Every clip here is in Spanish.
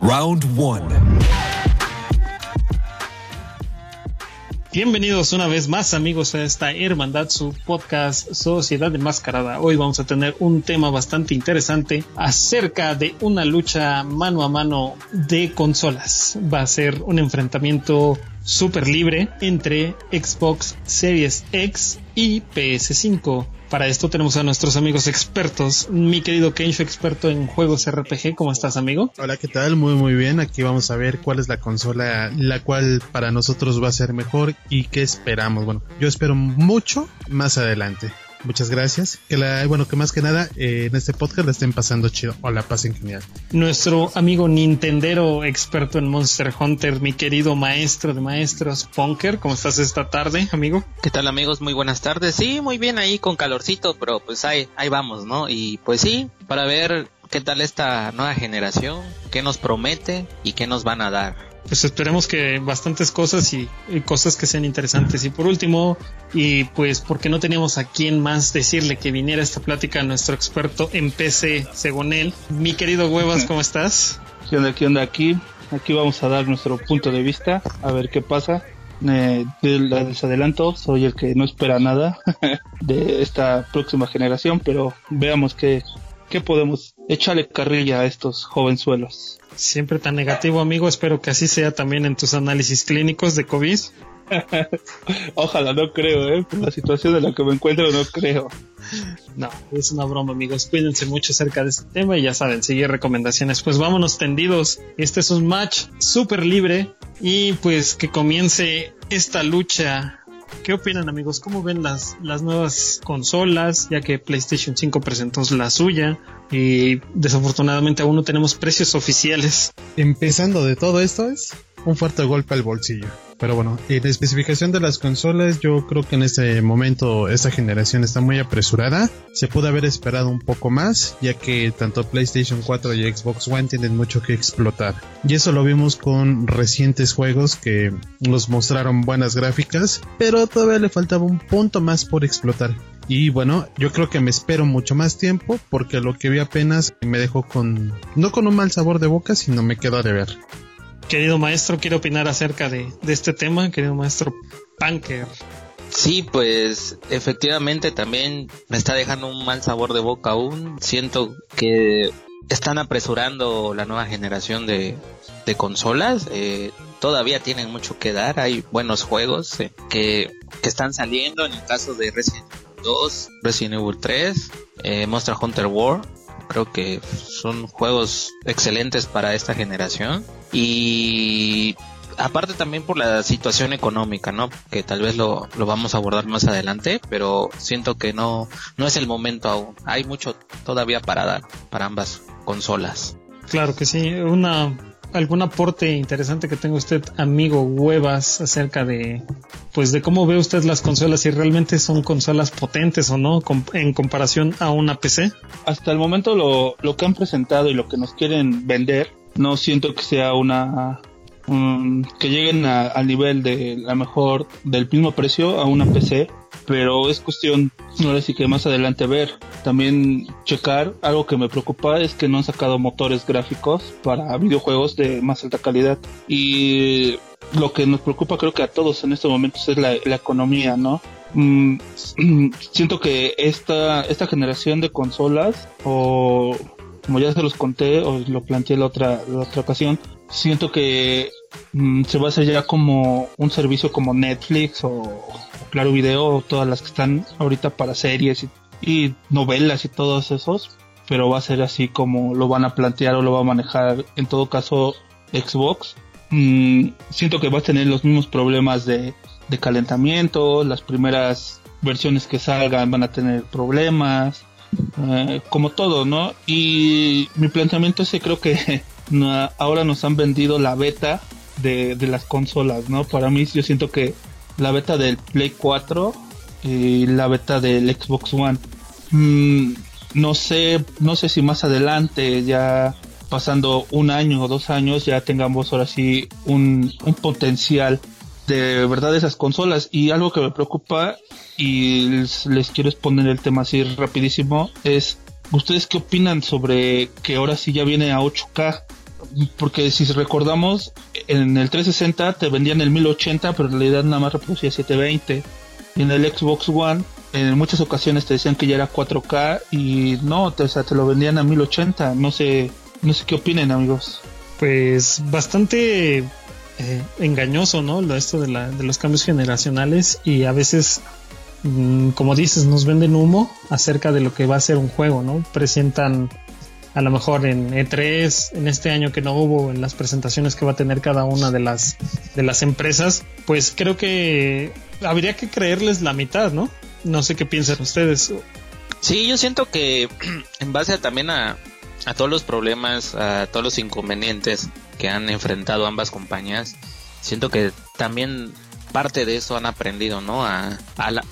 Round 1. Bienvenidos una vez más amigos a esta hermandad, su podcast Sociedad Enmascarada. Hoy vamos a tener un tema bastante interesante acerca de una lucha mano a mano de consolas. Va a ser un enfrentamiento súper libre entre Xbox Series X y PS5. Para esto tenemos a nuestros amigos expertos. Mi querido Kensho, experto en juegos RPG, ¿cómo estás, amigo? Hola, ¿qué tal? Muy, muy bien. Aquí vamos a ver cuál es la consola la cual para nosotros va a ser mejor y qué esperamos. Bueno, yo espero mucho más adelante. Muchas gracias. Que la, bueno, que más que nada eh, en este podcast la estén pasando chido o la pasen genial. Nuestro amigo Nintendero experto en Monster Hunter, mi querido maestro de maestros, Punker, ¿cómo estás esta tarde, amigo? ¿Qué tal, amigos? Muy buenas tardes. Sí, muy bien ahí con calorcito, pero pues ahí, ahí vamos, ¿no? Y pues sí, para ver qué tal esta nueva generación, qué nos promete y qué nos van a dar pues esperemos que bastantes cosas y, cosas que sean interesantes. Y por último, y pues porque no teníamos a quién más decirle que viniera esta plática a nuestro experto en PC, según él. Mi querido Huevas, ¿cómo estás? ¿Qué onda? ¿Qué onda aquí? Aquí vamos a dar nuestro punto de vista, a ver qué pasa. Eh, les adelanto, soy el que no espera nada de esta próxima generación, pero veamos qué, qué podemos echarle carrilla a estos jovenzuelos. Siempre tan negativo, amigo. Espero que así sea también en tus análisis clínicos de COVID. Ojalá, no creo, ¿eh? Por la situación en la que me encuentro, no creo. No, es una broma, amigos. Cuídense mucho acerca de este tema y ya saben, seguir recomendaciones. Pues vámonos tendidos. Este es un match súper libre y pues que comience esta lucha ¿Qué opinan amigos? ¿Cómo ven las, las nuevas consolas? Ya que PlayStation 5 presentó la suya y desafortunadamente aún no tenemos precios oficiales. Empezando de todo esto es un fuerte golpe al bolsillo. Pero bueno, en la especificación de las consolas, yo creo que en este momento esta generación está muy apresurada. Se pudo haber esperado un poco más, ya que tanto PlayStation 4 y Xbox One tienen mucho que explotar. Y eso lo vimos con recientes juegos que nos mostraron buenas gráficas, pero todavía le faltaba un punto más por explotar. Y bueno, yo creo que me espero mucho más tiempo porque lo que vi apenas me dejó con, no con un mal sabor de boca, sino me quedó de ver. Querido maestro, quiero opinar acerca de, este tema, querido maestro Punker. Sí, pues efectivamente también me está dejando un mal sabor de boca aún. Siento que están apresurando la nueva generación de, consolas. Eh, todavía tienen mucho que dar. Hay buenos juegos eh, que, están saliendo. En el caso de Resident Evil 2, Resident Evil 3, eh, Monster Hunter World. Creo que son juegos excelentes para esta generación. Y aparte también por la situación económica, ¿no? Que tal vez lo, lo, vamos a abordar más adelante, pero siento que no, no es el momento aún. Hay mucho todavía para dar para ambas consolas. Claro que sí. Una algún aporte interesante que tenga usted, amigo Huevas, acerca de, pues, de cómo ve usted las consolas, si realmente son consolas potentes o no, en comparación a una PC? Hasta el momento lo, lo que han presentado y lo que nos quieren vender, no siento que sea una, que lleguen al nivel de la mejor, del mismo precio a una PC pero es cuestión, ahora sí que más adelante ver. También checar, algo que me preocupa es que no han sacado motores gráficos para videojuegos de más alta calidad. Y lo que nos preocupa creo que a todos en estos momentos es la, economía, ¿no? Mm, siento que esta, esta generación de consolas, o como ya se los conté, o lo planteé la otra, la otra ocasión, siento que mm, se va a hacer ya como un servicio como Netflix o Claro Video, todas las que están ahorita para series y, novelas y todos esos, pero va a ser así como lo van a plantear o lo va a manejar en todo caso Xbox. Mm, siento que va a tener los mismos problemas de, calentamiento, las primeras versiones que salgan van a tener problemas, eh, como todo, ¿no? Y mi planteamiento es que creo que ahora nos han vendido la beta de, las consolas, ¿no? Para mí yo siento que la beta del Play 4 y la beta del Xbox One. Mm, no sé, no sé si más adelante ya pasando un año o dos años ya tengamos ahora sí un potencial de verdad esas consolas. Y algo que me preocupa y les, quiero exponer el tema así rapidísimo es ¿Ustedes qué opinan sobre que ahora sí ya viene a 8K? Porque si recordamos, en el 360 te vendían el 1080, pero en realidad nada más reproducía 720. Y en el Xbox One, en muchas ocasiones te decían que ya era 4K y no, o sea, te lo vendían a 1080. No sé, no sé qué opinen, amigos. Pues bastante eh, engañoso, ¿no? Esto de, la, de los cambios generacionales y a veces Mm, como dices, nos venden humo acerca de lo que va a ser un juego, ¿no? Presentan a lo mejor en E3, en este año que no hubo, en las presentaciones que va a tener cada una de las, de las empresas, pues creo que habría que creerles la mitad, ¿no? No sé qué piensan ustedes. Sí, yo siento que en base también a, a todos los problemas, a todos los inconvenientes que han enfrentado ambas compañías, siento que también parte de eso han aprendido, ¿no? A,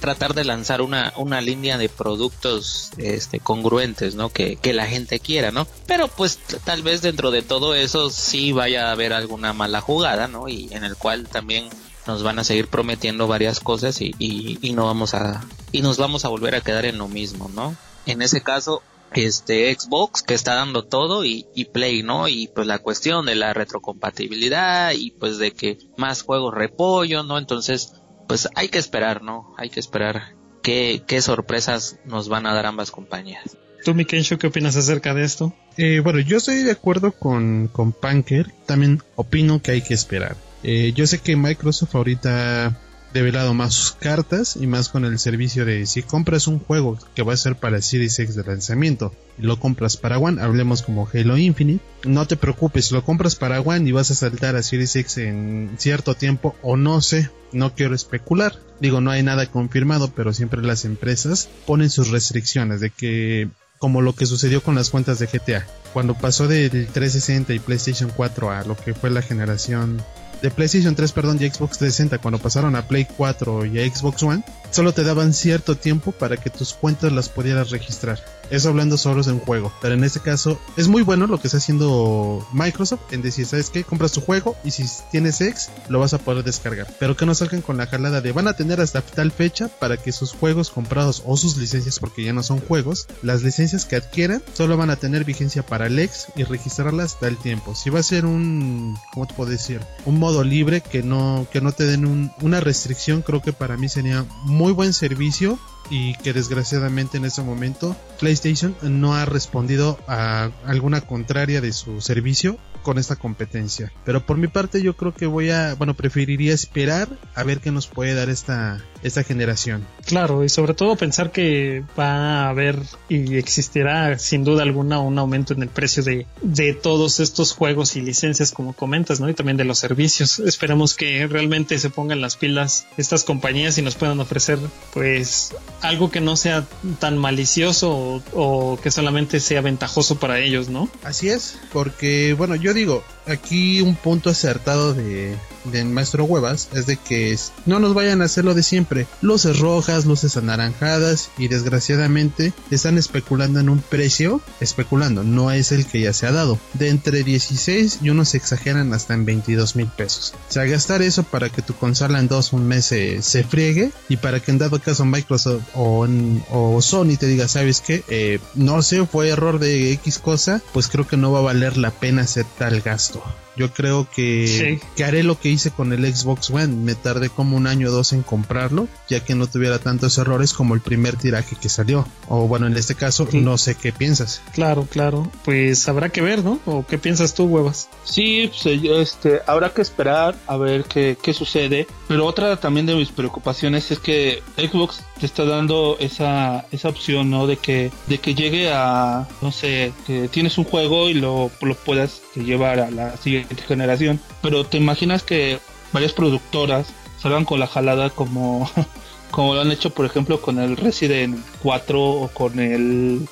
tratar de lanzar una, una línea de productos este, congruentes, ¿no? Que, que la gente quiera, ¿no? Pero pues tal vez dentro de todo eso sí vaya a haber alguna mala jugada, ¿no? Y en el cual también nos van a seguir prometiendo varias cosas y, y, no vamos a y nos vamos a volver a quedar en lo mismo, ¿no? En ese caso, este Xbox que está dando todo y, Play, ¿no? Y pues la cuestión de la retrocompatibilidad y pues de que más juegos repollo, ¿no? Entonces, pues hay que esperar, ¿no? Hay que esperar qué, qué sorpresas nos van a dar ambas compañías. ¿Tú, Mikensho, qué opinas acerca de esto? Eh, bueno, yo estoy de acuerdo con, con Punker. También opino que hay que esperar. Eh, yo sé que Microsoft ahorita develado más sus cartas y más con el servicio de si compras un juego que va a ser para Series X de lanzamiento y lo compras para One, hablemos como Halo Infinite, no te preocupes, lo compras para One y vas a saltar a Series X en cierto tiempo o no sé, no quiero especular, digo no hay nada confirmado, pero siempre las empresas ponen sus restricciones de que como lo que sucedió con las cuentas de GTA. Cuando pasó del 360 y PlayStation 4 a lo que fue la generación de PlayStation 3, perdón, y Xbox 360 cuando pasaron a Play 4 y Xbox One, solo te daban cierto tiempo para que tus cuentas las pudieras registrar. Eso hablando solo en juego. Pero en este caso es muy bueno lo que está haciendo Microsoft en decir, ¿sabes qué? Compras tu juego y si tienes X lo vas a poder descargar. Pero que no salgan con la jalada de van a tener hasta tal fecha para que sus juegos comprados o sus licencias, porque ya no son juegos, las licencias que adquieran solo van a tener vigencia para el X y registrarlas tal tiempo. Si va a ser un, ¿cómo te puedo decir? Un modo libre que no, que no te den una restricción, creo que para mí sería muy buen servicio y que desgraciadamente en ese momento PlayStation no ha respondido a alguna contraria de su servicio con esta competencia. Pero por mi parte yo creo que voy a, bueno, preferiría esperar a ver qué nos puede dar esta, esta generación. Claro, y sobre todo pensar que va a haber y existirá sin duda alguna un aumento en el precio de, de todos estos juegos y licencias como comentas, ¿no? Y también de los servicios. Esperamos que realmente se pongan las pilas estas compañías y nos puedan ofrecer pues algo que no sea tan malicioso o, o que solamente sea ventajoso para ellos, ¿no? Así es, porque bueno, yo digo, aquí un punto acertado de, de maestro Huevas es de que no nos vayan a hacer lo de siempre. Luces rojas, luces anaranjadas y desgraciadamente están especulando en un precio, especulando, no es el que ya se ha dado, de entre 16 y unos exageran hasta en 22 mil pesos. O sea, gastar eso para que tu consola en dos, un mes se, friegue y para que en dado caso Microsoft o, Sony te diga, ¿sabes qué? Eh, no sé, fue error de X cosa, pues creo que no va a valer la pena hacer tal gasto. Yo creo que, que, haré lo que hice con el Xbox One. Me tardé como un año o dos en comprarlo, ya que no tuviera tantos errores como el primer tiraje que salió. O bueno, en este caso, no sé qué piensas. Claro, claro. Pues habrá que ver, ¿no? ¿O qué piensas tú, huevas? Sí, pues, este, habrá que esperar a ver qué, qué sucede. Pero otra también de mis preocupaciones es que Xbox te está dando esa, esa opción, ¿no? De que, de que llegue a, no sé, que tienes un juego y lo, lo puedas llevar a la siguiente generación. Pero te imaginas que varias productoras salgan con la jalada como, como lo han hecho, por ejemplo, con el Resident 4 o con el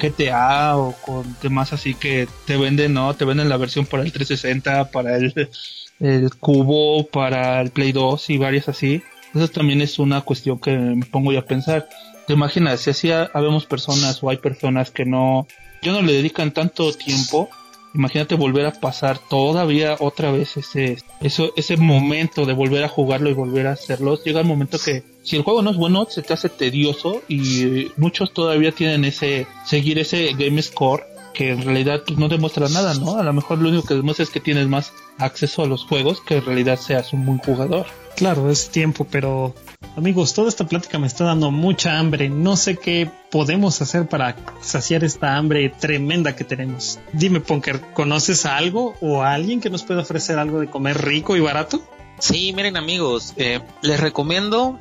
GTA o con temas así que te venden, ¿no? Te venden la versión para el 360, para el, el Cubo, para el Play 2 y varias así. Eso también es una cuestión que me pongo yo a pensar. ¿Te imaginas? Si así habemos personas o hay personas que no, ya no le dedican tanto tiempo imagínate volver a pasar todavía otra vez ese, eso, ese momento de volver a jugarlo y volver a hacerlo. Llega el momento que si el juego no es bueno, se te hace tedioso y muchos todavía tienen ese, seguir ese game score que en realidad pues, no demuestra nada, ¿no? A lo mejor lo único que demuestra es que tienes más acceso a los juegos que en realidad seas un buen jugador. Claro, es tiempo, pero amigos, toda esta plática me está dando mucha hambre. No sé qué podemos hacer para saciar esta hambre tremenda que tenemos. Dime, Punker, ¿conoces a algo o a alguien que nos pueda ofrecer algo de comer rico y barato? Sí, miren amigos, eh, les recomiendo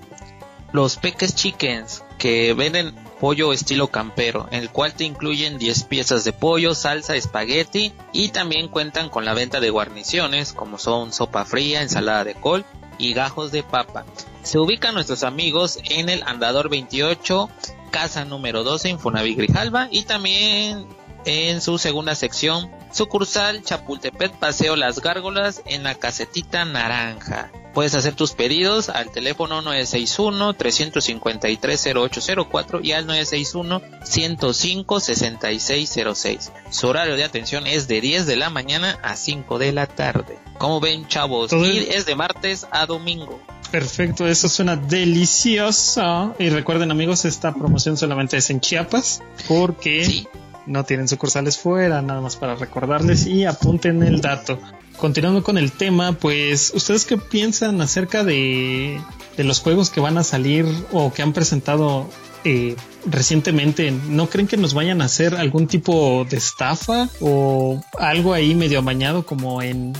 los Peques Chickens que venden pollo estilo campero, en el cual te incluyen 10 piezas de pollo, salsa, espagueti y también cuentan con la venta de guarniciones como son sopa fría, ensalada de col y gajos de papa. Se ubican nuestros amigos en el Andador 28, casa número 12 en Funavi Grijalva y también en su segunda sección, sucursal Chapultepec Paseo Las Gárgolas en la casetita naranja. Puedes hacer tus pedidos al teléfono 961-353-0804 y al 961-105-6606. Su horario de atención es de 10 de la mañana a 5 de la tarde. Como ven, chavos, y es de martes a domingo. Perfecto, eso suena delicioso. Y recuerden, amigos, esta promoción solamente es en Chiapas porque no tienen sucursales fuera, nada más para recordarles y apunten el dato continuando con el tema, pues, ¿ustedes qué piensan acerca de, de los juegos que van a salir o que han presentado eh, recientemente? ¿No creen que nos vayan a hacer algún tipo de estafa o algo ahí medio amañado como en...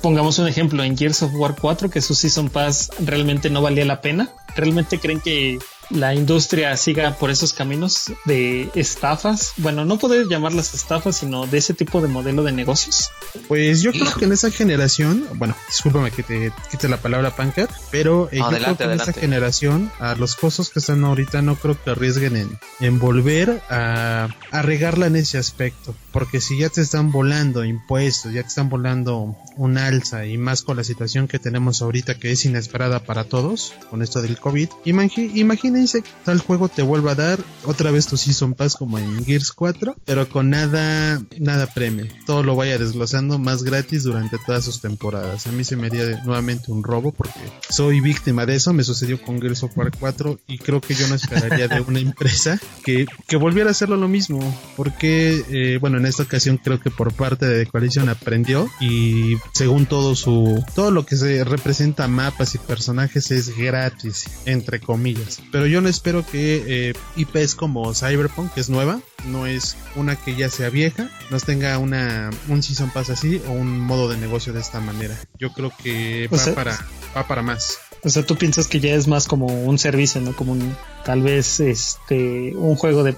Pongamos un ejemplo en Gears of War 4 que su Season Pass realmente no valía la pena. ¿Realmente creen que la industria siga por esos caminos de estafas. Bueno, no poder llamarlas estafas, sino de ese tipo de modelo de negocios. Pues yo creo que en esa generación, bueno, discúlpame que te quite la palabra Panker, pero eh, yo creo que en esa generación, a los costos que están ahorita, no creo que arriesguen en, en volver a, a regarla en ese aspecto. Porque si ya te están volando impuestos, ya te están volando un alza y más con la situación que tenemos ahorita que es inesperada para todos, con esto del COVID, imagínate imagínense tal juego te vuelva a dar otra vez tu Season Pass como en Gears 4, pero con nada, nada premio. Todo lo vaya desglosando más gratis durante todas sus temporadas. A mí se me haría nuevamente un robo porque soy víctima de eso. Me sucedió con Gears of War 4 y creo que yo no esperaría de una empresa que, que volviera a hacerlo lo mismo. Porque, eh, bueno, en esta ocasión creo que por parte de Coalition aprendió y según todo su, todo lo que se representa mapas y personajes es gratis, entre comillas. Pero yo no espero que eh, IPs como Cyberpunk, que es nueva, no es una que ya sea vieja, nos tenga una un season pass así o un modo de negocio de esta manera. Yo creo que va para va para más. O sea, tú piensas que ya es más como un servicio, ¿no? Como un, tal vez este un juego de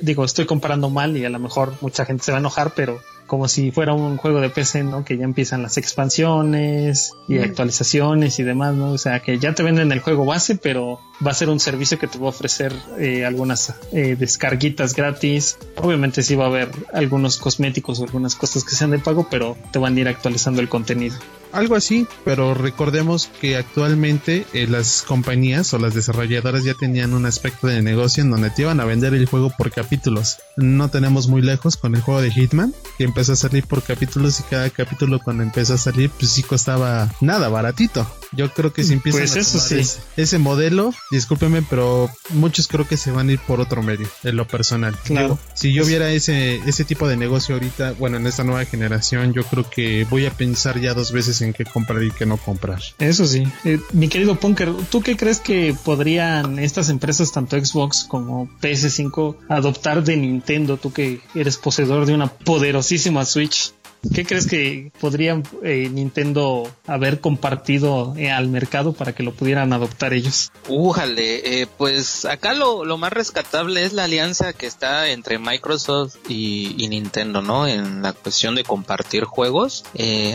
digo, estoy comparando mal y a lo mejor mucha gente se va a enojar, pero como si fuera un juego de PC, ¿no? Que ya empiezan las expansiones y actualizaciones y demás, ¿no? O sea, que ya te venden el juego base, pero va a ser un servicio que te va a ofrecer eh, algunas eh, descarguitas gratis. Obviamente sí va a haber algunos cosméticos o algunas cosas que sean de pago, pero te van a ir actualizando el contenido algo así, pero recordemos que actualmente eh, las compañías o las desarrolladoras ya tenían un aspecto de negocio en donde te iban a vender el juego por capítulos. No tenemos muy lejos con el juego de Hitman, que empezó a salir por capítulos y cada capítulo cuando empezó a salir pues sí costaba nada baratito. Yo creo que si empiezan pues eso sí. ese, modelo, discúlpeme, pero muchos creo que se van a ir por otro medio, en lo personal. Claro. si yo viera ese, ese tipo de negocio ahorita, bueno, en esta nueva generación, yo creo que voy a pensar ya dos veces en qué comprar y qué no comprar. Eso sí. Eh, mi querido Punker, ¿tú qué crees que podrían estas empresas, tanto Xbox como PS5, adoptar de Nintendo? Tú que eres poseedor de una poderosísima Switch. ¿Qué crees que podría eh, Nintendo haber compartido eh, al mercado para que lo pudieran adoptar ellos? Újale, eh, pues acá lo, lo, más rescatable es la alianza que está entre Microsoft y, Nintendo, ¿no? En la cuestión de compartir juegos.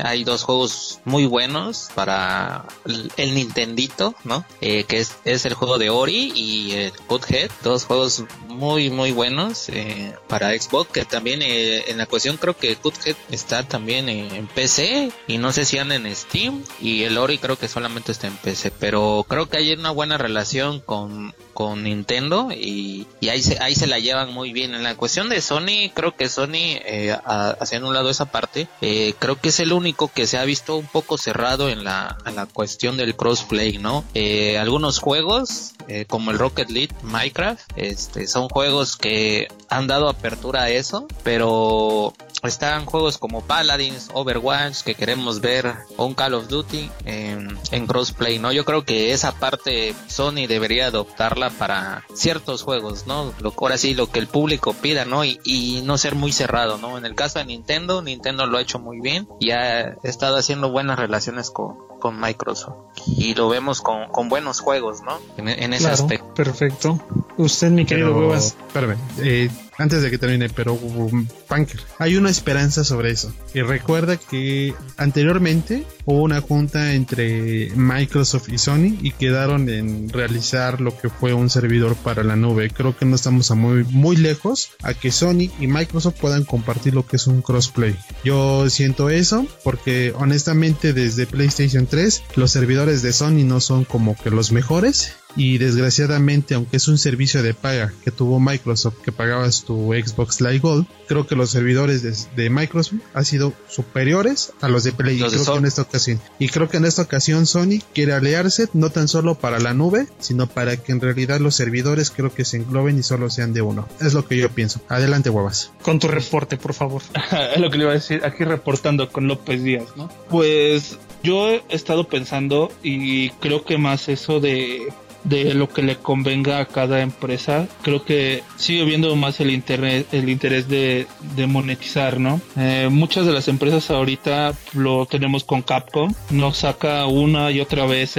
hay dos juegos muy buenos para el, el Nintendito, ¿no? que es, es, el juego de Ori y el Cuphead, dos juegos muy, muy buenos para Xbox, que también en la cuestión creo que Cuphead está también en, PC y no sé si anda en Steam y el Ori creo que solamente está en PC, pero creo que hay una buena relación con, con Nintendo y, ahí, se, ahí se la llevan muy bien. En la cuestión de Sony, creo que Sony, eh, haciendo un lado esa parte, eh, creo que es el único que se ha visto un poco cerrado en la, en la cuestión del crossplay, ¿no? Eh, algunos juegos, eh, como el Rocket League, Minecraft, este, son juegos que han dado apertura a eso, pero están juegos como Paladins, Overwatch que queremos ver o un Call of Duty en, crossplay, ¿no? Yo creo que esa parte Sony debería adoptarla para ciertos juegos, ¿no? Lo, ahora sí, lo que el público pida, ¿no? Y, y no ser muy cerrado, ¿no? En el caso de Nintendo, Nintendo lo ha hecho muy bien y ha estado haciendo buenas relaciones con, con Microsoft y lo vemos con, con buenos juegos, ¿no? En, ese aspecto. Perfecto. Usted, mi querido Huevas. Espérame, eh, antes de que termine, pero um, Punker, hay una esperanza sobre eso. Y recuerda que anteriormente hubo una junta entre Microsoft y Sony y quedaron en realizar lo que fue un servidor para la nube. Creo que no estamos muy, muy lejos a que Sony y Microsoft puedan compartir lo que es un crossplay. Yo siento eso porque honestamente desde PlayStation 3 los servidores de Sony no son como que los mejores y desgraciadamente aunque es un servicio de paga que tuvo Microsoft que pagabas tu Xbox Live Gold creo que los servidores de, Microsoft han sido superiores a los de Play. Y creo que en esta ocasión. Y creo que en esta ocasión Sony quiere aliarse no tan solo para la nube sino para que en realidad los servidores creo que se engloben y solo sean de uno. Es lo que yo pienso. Adelante huevas con tu reporte por favor. Es lo que le iba a decir aquí reportando con López Díaz no pues yo he estado pensando y creo que más eso de de lo que le convenga a cada empresa. Creo que sigue viendo más el interés, el interés de, monetizar, ¿no? Eh, muchas de las empresas ahorita lo tenemos con Capcom, nos saca una y otra vez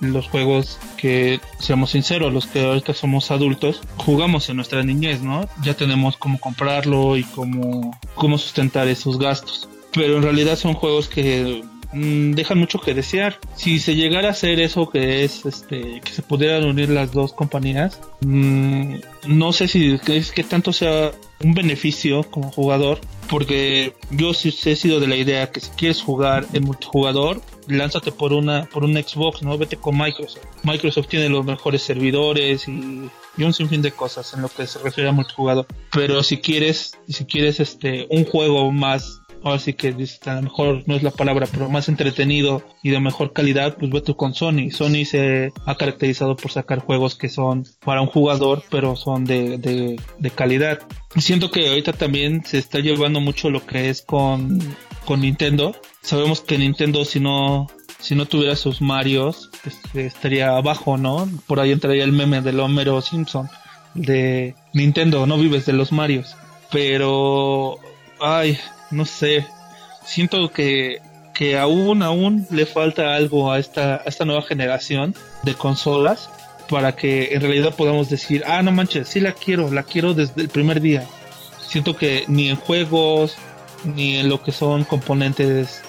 los juegos que, seamos sinceros, los que ahorita somos adultos, jugamos en nuestra niñez, ¿no? Ya tenemos cómo comprarlo y cómo, cómo sustentar esos gastos. Pero en realidad son juegos que Mm, dejan mucho que desear. Si se llegara a hacer eso que es este que se pudieran unir las dos compañías, mm, no sé si es que tanto sea un beneficio como jugador, porque yo sí he sido de la idea que si quieres jugar en multijugador, lánzate por una por un Xbox, no vete con Microsoft. Microsoft tiene los mejores servidores y, y un sinfín de cosas en lo que se refiere a multijugador. Pero si quieres si quieres este un juego más ahora sí que a lo mejor no es la palabra, pero más entretenido y de mejor calidad, pues vete con Sony. Sony se ha caracterizado por sacar juegos que son para un jugador, pero son de, de, de calidad. Siento que ahorita también se está llevando mucho lo que es con, con Nintendo. Sabemos que Nintendo si no si no tuviera sus Marios, este, estaría abajo, ¿no? Por ahí entraría el meme del Homero Simpson de Nintendo, no vives de los Marios. Pero, ay, no sé, siento que, que aún, aún le falta algo a esta, a esta nueva generación de consolas para que en realidad podamos decir, ah, no manches, sí la quiero, la quiero desde el primer día. Siento que ni en juegos, ni en lo que son componentes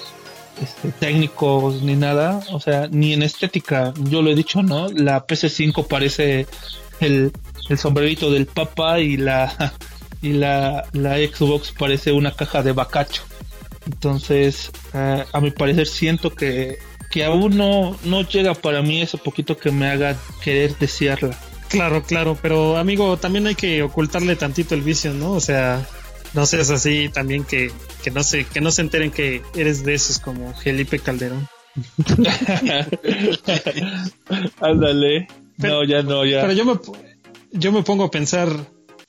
este, técnicos, ni nada, o sea, ni en estética, yo lo he dicho, ¿no? La PC5 parece el, el sombrerito del papa y la y la, la Xbox parece una caja de bacacho. Entonces, eh, a mi parecer siento que, que aún no, no llega para mí ese poquito que me haga querer desearla. Claro, claro, pero amigo, también hay que ocultarle tantito el vicio, ¿no? O sea, no seas así también que, que no se, que no se enteren que eres de esos como Felipe Calderón. Ándale. No, ya no, ya. Pero yo me, yo me pongo a pensar,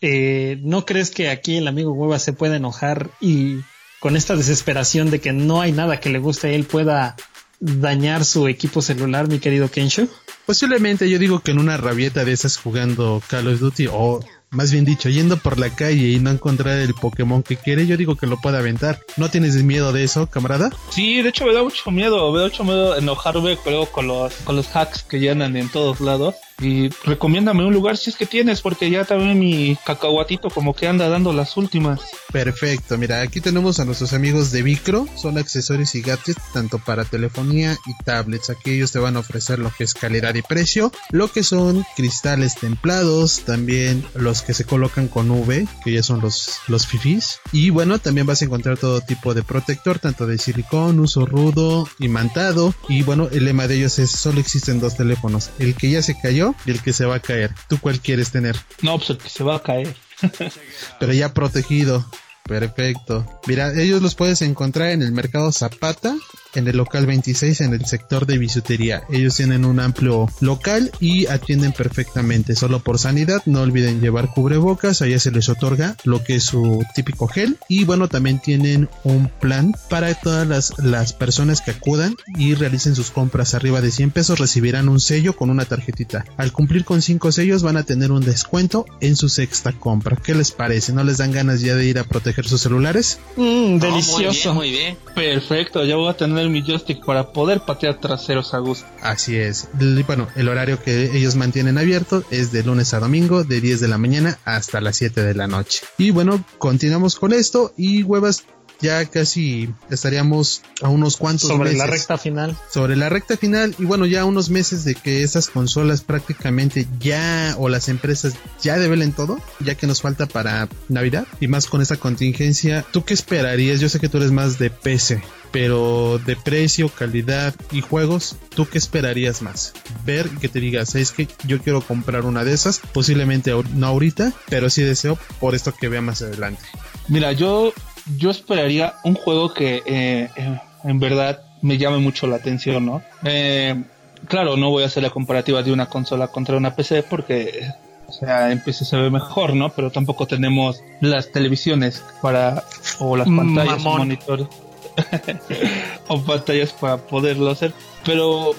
eh, ¿no crees que aquí el amigo Hueva se pueda enojar y con esta desesperación de que no hay nada que le guste a él pueda dañar su equipo celular, mi querido Kensho? Posiblemente yo digo que en una rabieta de esas jugando Call of Duty o más bien dicho, yendo por la calle y no encontrar el Pokémon que quiere, yo digo que lo puede aventar. ¿No tienes miedo de eso, camarada? Sí, de hecho me da mucho miedo, me da mucho miedo enojarme luego con los, con los hacks que llenan en todos lados Y recomiéndame un lugar si es que tienes, porque ya también mi cacahuatito como que anda dando las últimas. Perfecto, mira, aquí tenemos a nuestros amigos de Vicro, son accesorios y gadgets tanto para telefonía y tablets. Aquí ellos te van a ofrecer lo que es calidad y precio, lo que son cristales templados, también los que se colocan con V, que ya son los, los fifis. Y bueno, también vas a encontrar todo tipo de protector, tanto de silicón, uso rudo, imantado. Y bueno, el lema de ellos es solo existen dos teléfonos, el que ya se cayó y el que se va a caer. ¿Tú cuál quieres tener? No, pues el que se va a caer. Pero ya protegido. Perfecto. Mira, ellos los puedes encontrar en el mercado Zapata en el local 26 en el sector de bisutería. Ellos tienen un amplio local y atienden perfectamente. Solo por sanidad, no olviden llevar cubrebocas. Allá se les otorga lo que es su típico gel. Y bueno, también tienen un plan para todas las, las personas que acudan y realicen sus compras arriba de 100 pesos. Recibirán un sello con una tarjetita. Al cumplir con 5 sellos, van a tener un descuento en su sexta compra. ¿Qué les parece? ¿No les dan ganas ya de ir a proteger sus celulares? Mm, delicioso. muy bien, muy bien. Perfecto, ya voy a tener mi joystick para poder patear traseros a gusto. Así es. Bueno, el horario que ellos mantienen abierto es de lunes a domingo, de 10 de la mañana hasta las 7 de la noche. Y bueno, continuamos con esto y huevas ya casi estaríamos a unos cuantos sobre la recta final sobre la recta final y bueno ya unos meses de que esas consolas prácticamente ya o las empresas ya develen todo ya que nos falta para navidad y más con esta contingencia tú qué esperarías yo sé que tú eres más de PC pero de precio, calidad y juegos, ¿tú qué esperarías más? Ver que te digas, es que yo quiero comprar una de esas, posiblemente no ahorita, pero sí deseo por esto que vea más adelante. Mira, yo, yo esperaría un juego que eh, eh, en verdad me llame mucho la atención, ¿no? Eh, claro, no voy a hacer la comparativa de una consola contra una PC porque o sea, en PC se ve mejor, ¿no? Pero tampoco tenemos las televisiones para o las pantallas, o monitores o pantallas para poderlo hacer. Pero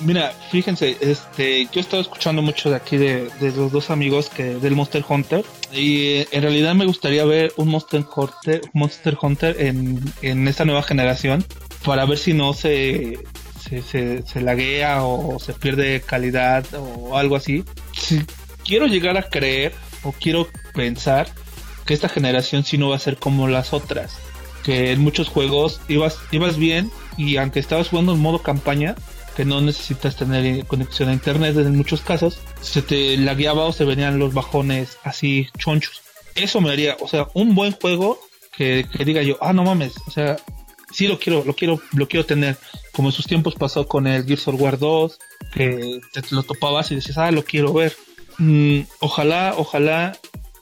mira, fíjense, este, yo he estado escuchando mucho de aquí de, los dos amigos que del Monster Hunter y en realidad me gustaría ver un Monster Hunter, Monster Hunter en, en esta nueva generación para ver si no se, se, se, laguea o se pierde calidad o algo así. Si quiero llegar a creer o quiero pensar que esta generación sí no va a ser como las otras que en muchos juegos ibas, ibas bien y aunque estabas jugando en modo campaña, que no necesitas tener conexión a internet en muchos casos, se te lagueaba o se venían los bajones así chonchos. Eso me haría, o sea, un buen juego que, diga yo, ah, no mames, o sea, sí lo quiero, lo quiero, lo quiero tener. Como en sus tiempos pasó con el Gears of War 2, que te lo topabas y decías, ah, lo quiero ver. Mm, ojalá, ojalá,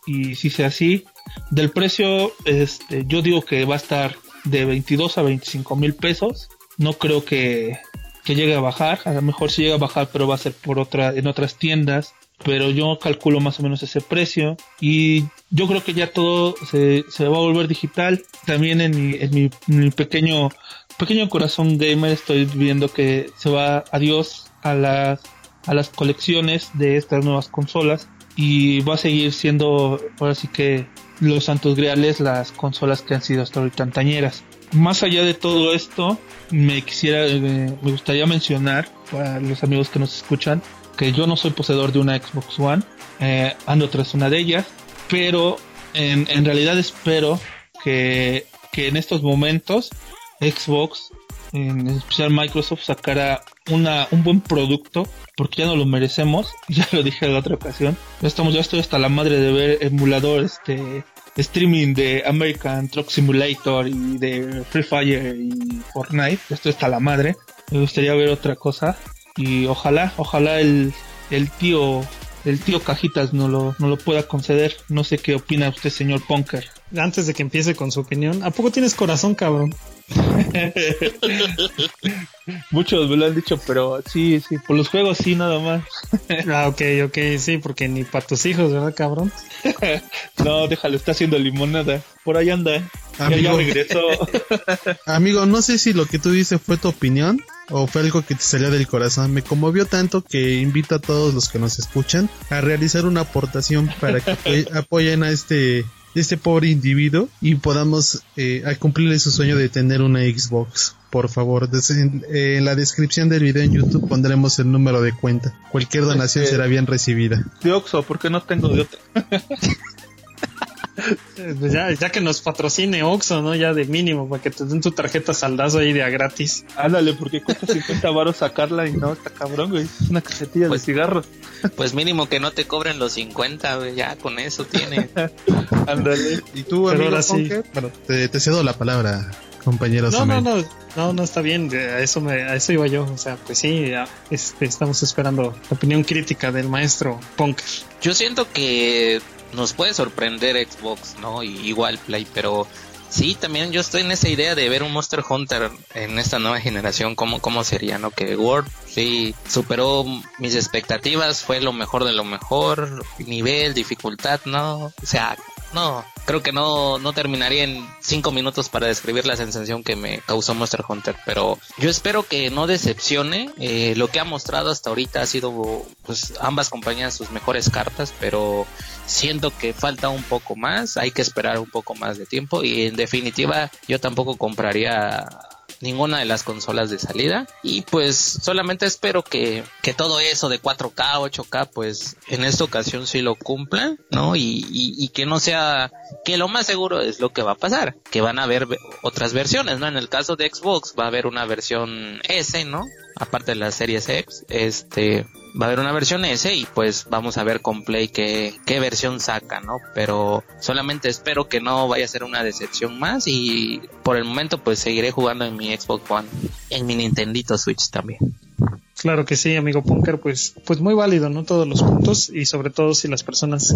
y si sea así, del precio, este, yo digo que va a estar de 22 a 25 mil pesos. No creo que, que llegue a bajar. A lo mejor sí llega a bajar, pero va a ser por otra, en otras tiendas. Pero yo calculo más o menos ese precio. Y yo creo que ya todo se, se va a volver digital. También en mi, en mi, pequeño, pequeño corazón gamer estoy viendo que se va adiós a las, a las colecciones de estas nuevas consolas. Y va a seguir siendo, ahora sí que los santos griales las consolas que han sido hasta ahorita antañeras. Más allá de todo esto, me quisiera, eh, me gustaría mencionar para los amigos que nos escuchan que yo no soy poseedor de una Xbox One, eh, ando tras una de ellas, pero en, en realidad espero que, que en estos momentos Xbox en especial Microsoft sacara una, un buen producto porque ya no lo merecemos ya lo dije en la otra ocasión ya estamos ya estoy hasta la madre de ver emulador este streaming de American Truck Simulator y de Free Fire y Fortnite esto está la madre me gustaría ver otra cosa y ojalá ojalá el, el tío el tío Cajitas no lo, no lo pueda conceder. No sé qué opina usted, señor Punker. Antes de que empiece con su opinión, ¿a poco tienes corazón, cabrón? Muchos me lo han dicho, pero sí, sí, por los juegos sí, nada más. ah, ok, ok, sí, porque ni para tus hijos, ¿verdad, cabrón? no, déjalo, está haciendo limonada. Por ahí anda. Amigo, ya regresó. Amigo, no sé si lo que tú dices fue tu opinión o fue algo que te salió del corazón. Me conmovió tanto que invito a todos los que nos escuchan a realizar una aportación para que apoyen a este este pobre individuo y podamos eh, cumplirle su sueño de tener una Xbox. por favor, en, en, la descripción del video en YouTube pondremos el número de cuenta. Cualquier donación será bien recibida. De Oxxo, porque no tengo de otra. Pues ya, ya que nos patrocine Oxxo, ¿no? Ya de mínimo, para que te den tu tarjeta saldazo ahí de a gratis. Ándale, porque cuesta 50 baros sacarla y no, está cabrón, güey. Es una cajetilla Pues- de cigarros. Pues mínimo que no te cobren los 50, güey, ya con eso tiene. Ándale. ¿Y tú, amigo ahora sí. Bueno, te, te cedo la palabra, compañero No, no, no, no, no está bien. A eso me, a eso iba yo. O sea, pues sí, ya, este, estamos esperando la opinión crítica del maestro Punker. Yo siento que nos puede sorprender Xbox, ¿no? Y igual Play, pero sí, también yo estoy en esa idea de ver un Monster Hunter en esta nueva generación, cómo, cómo sería, ¿no? Que World sí superó mis expectativas, fue lo mejor de lo mejor, nivel, dificultad, ¿no? O sea, no, creo que no, no terminaría en cinco minutos para describir la sensación que me causó Monster Hunter, pero yo espero que no decepcione. Eh, lo que ha mostrado hasta ahorita ha sido, pues, ambas compañías sus mejores cartas, pero siento que falta un poco más, hay que esperar un poco más de tiempo y en definitiva yo tampoco compraría ninguna de las consolas de salida y pues solamente espero que, que todo eso de 4K, 8K pues en esta ocasión sí lo cumplan, ¿no? Y, y, y que no sea, que lo más seguro es lo que va a pasar, que van a haber otras versiones, ¿no? En el caso de Xbox va a haber una versión S, ¿no? Aparte de las series X, este, va a haber una versión S y pues vamos a ver con Play qué, qué versión saca, ¿no? Pero solamente espero que no vaya a ser una decepción más y por el momento pues seguiré jugando en mi Xbox One, en mi Nintendito Switch también. Claro que sí, amigo Punker, pues, pues muy válido, ¿no? Todos los puntos y sobre todo si las personas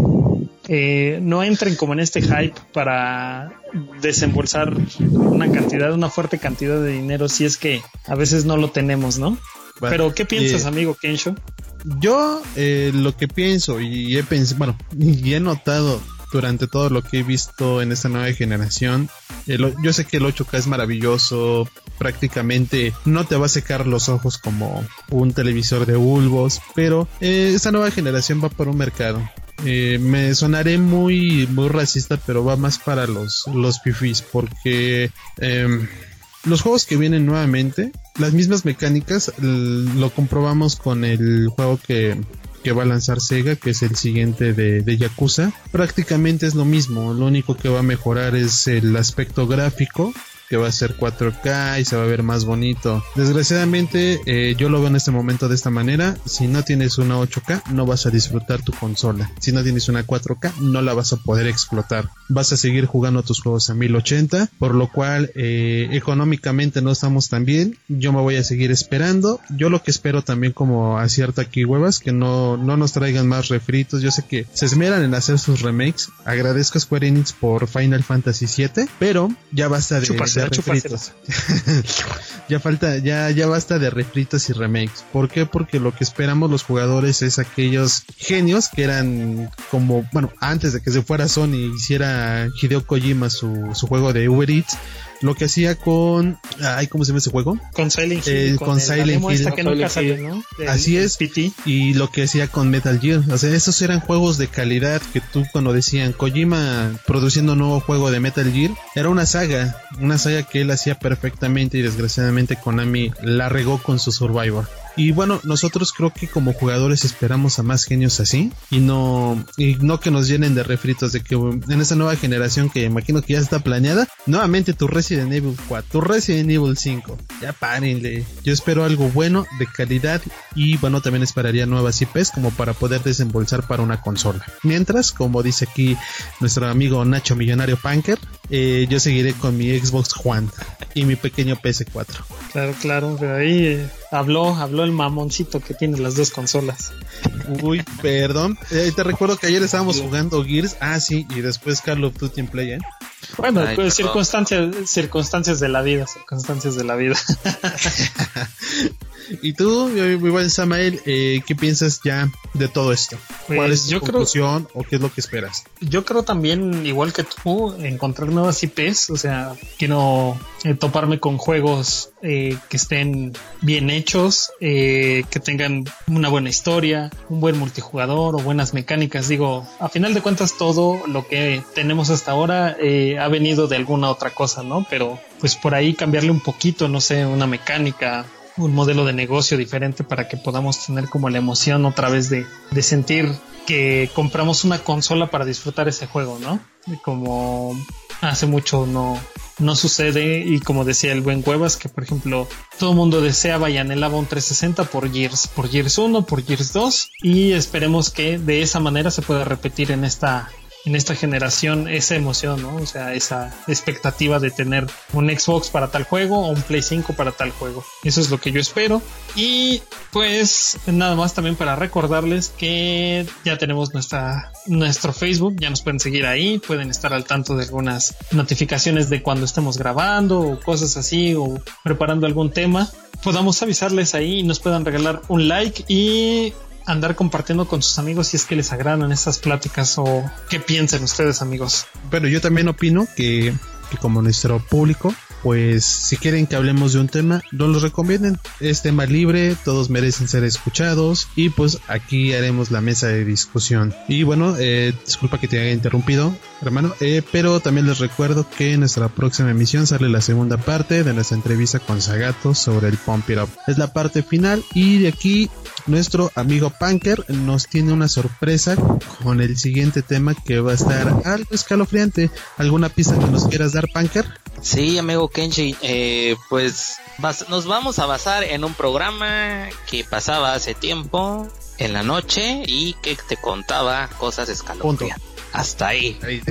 eh, no entren como en este hype para desembolsar una cantidad, una fuerte cantidad de dinero si es que a veces no lo tenemos, ¿no? Pero ¿qué piensas, amigo Kensho? Yo eh, lo que pienso y he pensado, bueno, y he notado durante todo lo que he visto en esta nueva generación, o- yo sé que el 8K es maravilloso, prácticamente no te va a secar los ojos como un televisor de bulbos, pero eh, esta nueva generación va por un mercado. Eh, me sonaré muy muy racista, pero va más para los los fifis porque em, los juegos que vienen nuevamente, las mismas mecánicas, lo comprobamos con el juego que, que va a lanzar Sega, que es el siguiente de, de Yakuza. Prácticamente es lo mismo, lo único que va a mejorar es el aspecto gráfico que va a ser 4K y se va a ver más bonito. Desgraciadamente, eh, yo lo veo en este momento de esta manera. Si no tienes una 8K, no vas a disfrutar tu consola. Si no tienes una 4K, no la vas a poder explotar. Vas a seguir jugando tus juegos a 1080, por lo cual eh, económicamente no estamos tan bien. Yo me voy a seguir esperando. Yo lo que espero también como acierta aquí huevas, que no, no nos traigan más refritos. Yo sé que se esmeran en hacer sus remakes. Agradezco a Square Enix por Final Fantasy VII, pero ya basta de, de refritos. ya falta, ya, ya basta de refritos y remakes. ¿Por qué? Porque lo que esperamos los jugadores es aquellos genios que eran como, bueno, antes de que se fuera Sony y hiciera Hideo Kojima su, su juego de Uber Eats, lo que hacía con, ay, ¿cómo se llama ese juego? Con Silent Hill, eh, con el- Silent Hill. que Con nunca Silent salió, ¿no? El- Así es. PT. y lo que hacía con Metal Gear. O sea, esos eran juegos de calidad que tú cuando decían Kojima produciendo un nuevo juego de Metal Gear, era una saga, una saga que él hacía perfectamente y desgraciadamente Konami la regó con su Survivor. Y bueno, nosotros creo que como jugadores esperamos a más genios así y no y no que nos llenen de refritos de que en esta nueva generación que imagino que ya está planeada, nuevamente tu Resident Evil 4, tu Resident Evil 5. Ya párenle. Yo espero algo bueno, de calidad y bueno, también esperaría nuevas IPs como para poder desembolsar para una consola. Mientras, como dice aquí nuestro amigo Nacho Millonario Punker, eh, yo seguiré con mi Xbox One y mi pequeño PS4. Claro, claro, pero ahí eh, habló, habló el mamoncito que tiene las dos consolas. Uy, perdón. Eh, te recuerdo que ayer estábamos jugando Gears. Ah, sí, y después Call of Duty en Play, ¿eh? Bueno, Ay, pues, circunstancias, circunstancias de la vida, circunstancias de la vida. Y tú, mi buen Samael, eh, ¿qué piensas ya de todo esto? ¿Cuál Pues, es tu yo creo- conclusión o qué es lo que esperas? Yo creo también, igual que tú, encontrar nuevas IPs, o sea, quiero eh, toparme con juegos eh, que estén bien hechos, eh, que tengan una buena historia, un buen multijugador o buenas mecánicas. Digo, a final de cuentas todo lo que tenemos hasta ahora eh, ha venido de alguna otra cosa, ¿no? Pero pues por ahí cambiarle un poquito, no sé, una mecánica, un modelo de negocio diferente para que podamos tener como la emoción otra vez de, de sentir que compramos una consola para disfrutar ese juego, ¿no? Como hace mucho no, no sucede y como decía el buen Cuevas que por ejemplo todo el mundo deseaba y anhelaba un 360 por Gears, por Gears 1, por Gears 2 y esperemos que de esa manera se pueda repetir en esta en esta generación esa emoción, ¿no? O sea, esa expectativa de tener un Xbox para tal juego o un Play 5 para tal juego. Eso es lo que yo espero. Y pues nada más también para recordarles que ya tenemos nuestra, nuestro Facebook, ya nos pueden seguir ahí, pueden estar al tanto de algunas notificaciones de cuando estemos grabando o cosas así o preparando algún tema. Podamos avisarles ahí y nos puedan regalar un like y andar compartiendo con sus amigos si es que les agradan estas pláticas o qué piensan ustedes amigos. Bueno, yo también opino que, que como nuestro público pues si quieren que hablemos de un tema, no los recomienden. Es tema libre, todos merecen ser escuchados y pues aquí haremos la mesa de discusión. Y bueno, eh, disculpa que te haya interrumpido, hermano, eh, pero también les recuerdo que en nuestra próxima emisión sale la segunda parte de nuestra entrevista con Zagato sobre el Pump It Up. Es la parte final y de aquí nuestro amigo Punker nos tiene una sorpresa con el siguiente tema que va a estar algo escalofriante. ¿Alguna pista que nos quieras dar, Punker? Sí, amigo Kenshi, eh, pues nos vamos a basar en un programa que pasaba hace tiempo en la noche y que te contaba cosas escalofriantes. Hasta ahí. ahí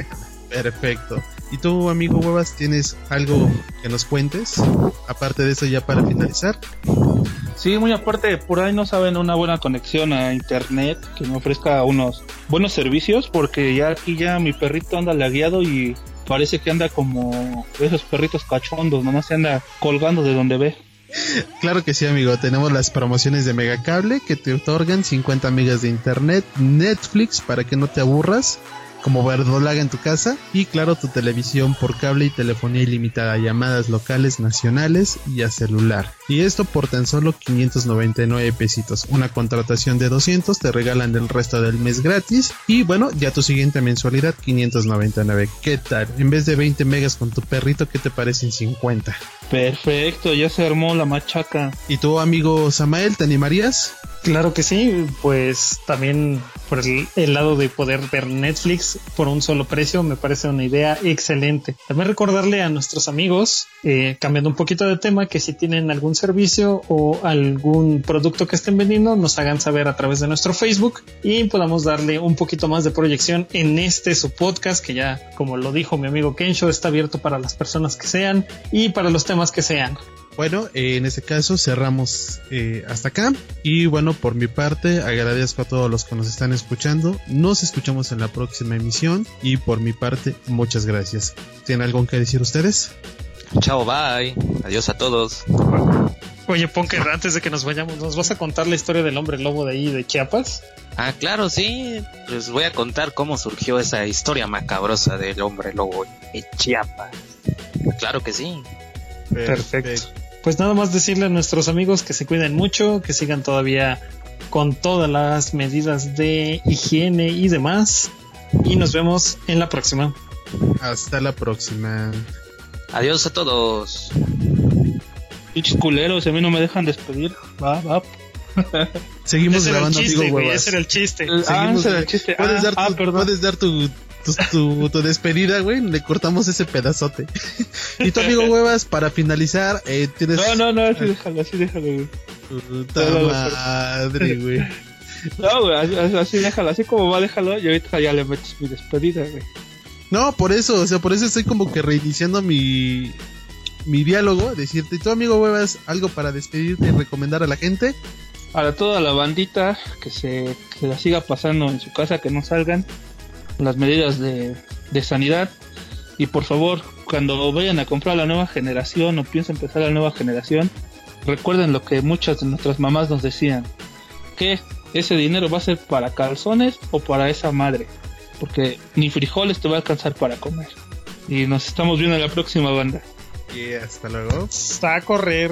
Perfecto. ¿Y tú, amigo Huevas, tienes algo que nos cuentes? Aparte de eso, ya para finalizar. Sí, muy aparte, por ahí no saben una buena conexión a internet que me ofrezca unos buenos servicios, porque ya aquí ya mi perrito anda lagueado y parece que anda como esos perritos cachondos, nomás se anda colgando de donde ve. Claro que sí, amigo. Tenemos las promociones de Megacable que te otorgan 50 megas de internet, Netflix para que no te aburras como verdolaga en tu casa y claro tu televisión por cable y telefonía ilimitada, llamadas locales, nacionales y a celular. Y esto por tan solo 599 pesitos. Una contratación de 200 te regalan el resto del mes gratis y bueno, ya tu siguiente mensualidad 599. ¿Qué tal? En vez de 20 megas con tu perrito, ¿qué te parecen 50? Perfecto, ya se armó la machaca. ¿Y tu amigo Samael, te animarías? Claro que sí, pues también por el, lado de poder ver Netflix por un solo precio me parece una idea excelente. También recordarle a nuestros amigos, eh, cambiando un poquito de tema, que si tienen algún servicio o algún producto que estén vendiendo, nos hagan saber a través de nuestro Facebook y podamos darle un poquito más de proyección en este su podcast que ya, como lo dijo mi amigo Kensho, está abierto para las personas que sean y para los temas que sean. Bueno, eh, en este caso cerramos eh, hasta acá. Y bueno, por mi parte, agradezco a todos los que nos están escuchando. Nos escuchamos en la próxima emisión. Y por mi parte, muchas gracias. ¿Tienen algo que decir ustedes? Chao, bye. Adiós a todos. Oye, Ponker, antes de que nos vayamos, ¿nos vas a contar la historia del hombre lobo de ahí de Chiapas? Ah, claro, sí. Les voy a contar cómo surgió esa historia macabrosa del hombre lobo de Chiapas. Claro que sí. Perfecto. Pues nada más decirle a nuestros amigos que se cuiden mucho, que sigan todavía con todas las medidas de higiene y demás. Y nos vemos en la próxima. Hasta la próxima. Adiós a todos. Pinches culeros, a mí no me dejan despedir. Va, va. Seguimos grabando, el chiste, güey, ese era el chiste. Ah, ese era el chiste. Puedes, ah, dar, ah, tu, perdón. puedes dar tu, tu, tu, despedida, güey. Le cortamos ese pedazote. y tu amigo Huevas, para finalizar, eh, tienes. No, no, no, así déjalo, así déjalo, güey. Puta madre, güey. No, güey, así, así déjalo, así como va, déjalo. Y ahorita ya le metes mi despedida, güey. No, por eso, o sea, por eso estoy como que reiniciando mi, mi diálogo. Decirte, tu amigo Huevas, algo para despedirte y recomendar a la gente. Para toda la bandita que se, que la siga pasando en su casa, que no salgan las medidas de, de sanidad. Y por favor, cuando vayan a comprar la nueva generación o piensen empezar la nueva generación, recuerden lo que muchas de nuestras mamás nos decían, que ese dinero va a ser para calzones o para esa madre, porque ni frijoles te va a alcanzar para comer. Y nos estamos viendo en la próxima banda. Y hasta luego. Está a correr.